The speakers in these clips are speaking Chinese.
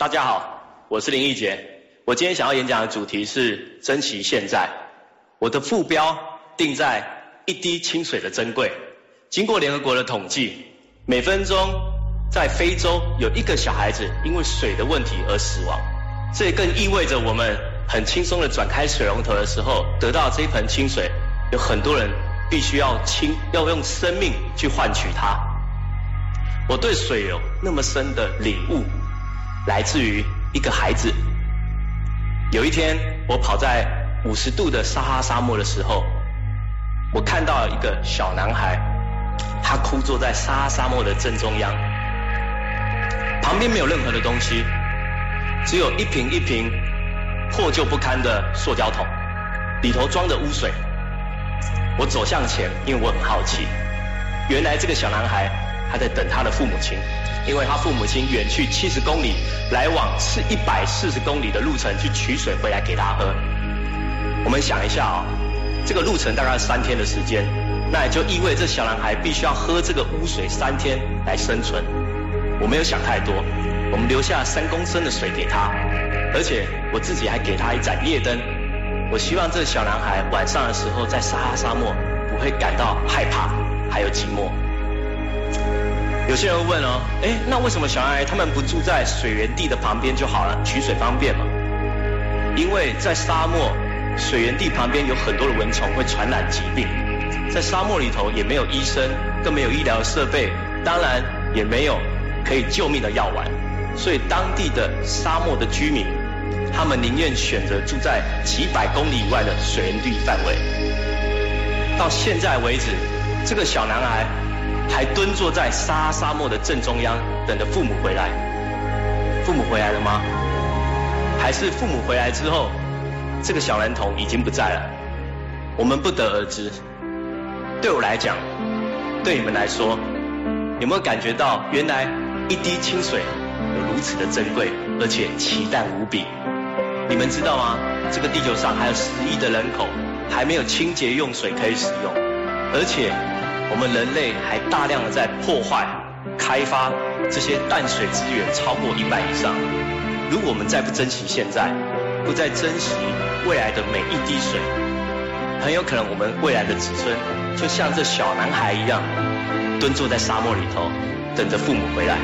大家好，我是林奕杰。我今天想要演讲的主题是珍惜现在。我的副标定在一滴清水的珍贵。经过联合国的统计，每分钟在非洲有一个小孩子因为水的问题而死亡。这也更意味着我们很轻松的转开水龙头的时候，得到这一盆清水，有很多人必须要清，要用生命去换取它。我对水有那么深的领悟，来自于一个孩子。有一天，我跑在五十度的沙哈沙漠的时候，我看到一个小男孩，他枯坐在沙哈沙漠的正中央，旁边没有任何的东西，只有一瓶一瓶破旧不堪的塑胶桶，里头装着污水。我走向前，因为我很好奇，原来这个小男孩他在等他的父母亲。因为他父母亲远去七十公里，来往是一百四十公里的路程去取水回来给他喝。我们想一下啊，这个路程大概三天的时间，那也就意味这小男孩必须要喝这个污水三天来生存。我没有想太多，我们留下三公升的水给他，而且我自己还给他一盏夜灯。我希望这小男孩晚上的时候在撒哈沙漠不会感到害怕，还有寂寞。有些人问哦，哎，那为什么小孩他们不住在水源地的旁边就好了，取水方便嘛？因为在沙漠水源地旁边有很多的蚊虫会传染疾病，在沙漠里头也没有医生，更没有医疗设备，当然也没有可以救命的药丸，所以当地的沙漠的居民，他们宁愿选择住在几百公里以外的水源地范围。到现在为止，这个小男孩。还蹲坐在沙沙漠的正中央，等着父母回来。父母回来了吗？还是父母回来之后，这个小男童已经不在了？我们不得而知。对我来讲，对你们来说，有没有感觉到原来一滴清水有如此的珍贵，而且奇淡无比？你们知道吗？这个地球上还有十亿的人口还没有清洁用水可以使用，而且。我们人类还大量的在破坏、开发这些淡水资源，超过一半以上。如果我们再不珍惜现在，不再珍惜未来的每一滴水，很有可能我们未来的子孙就像这小男孩一样，蹲坐在沙漠里头，等着父母回来。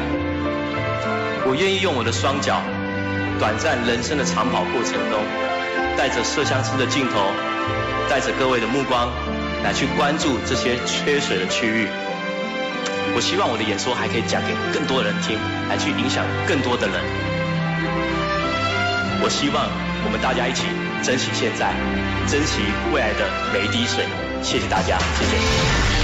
我愿意用我的双脚，短暂人生的长跑过程中，带着摄像师的镜头，带着各位的目光。来去关注这些缺水的区域，我希望我的演说还可以讲给更多人听，来去影响更多的人。我希望我们大家一起珍惜现在，珍惜未来的每一滴水。谢谢大家，谢谢。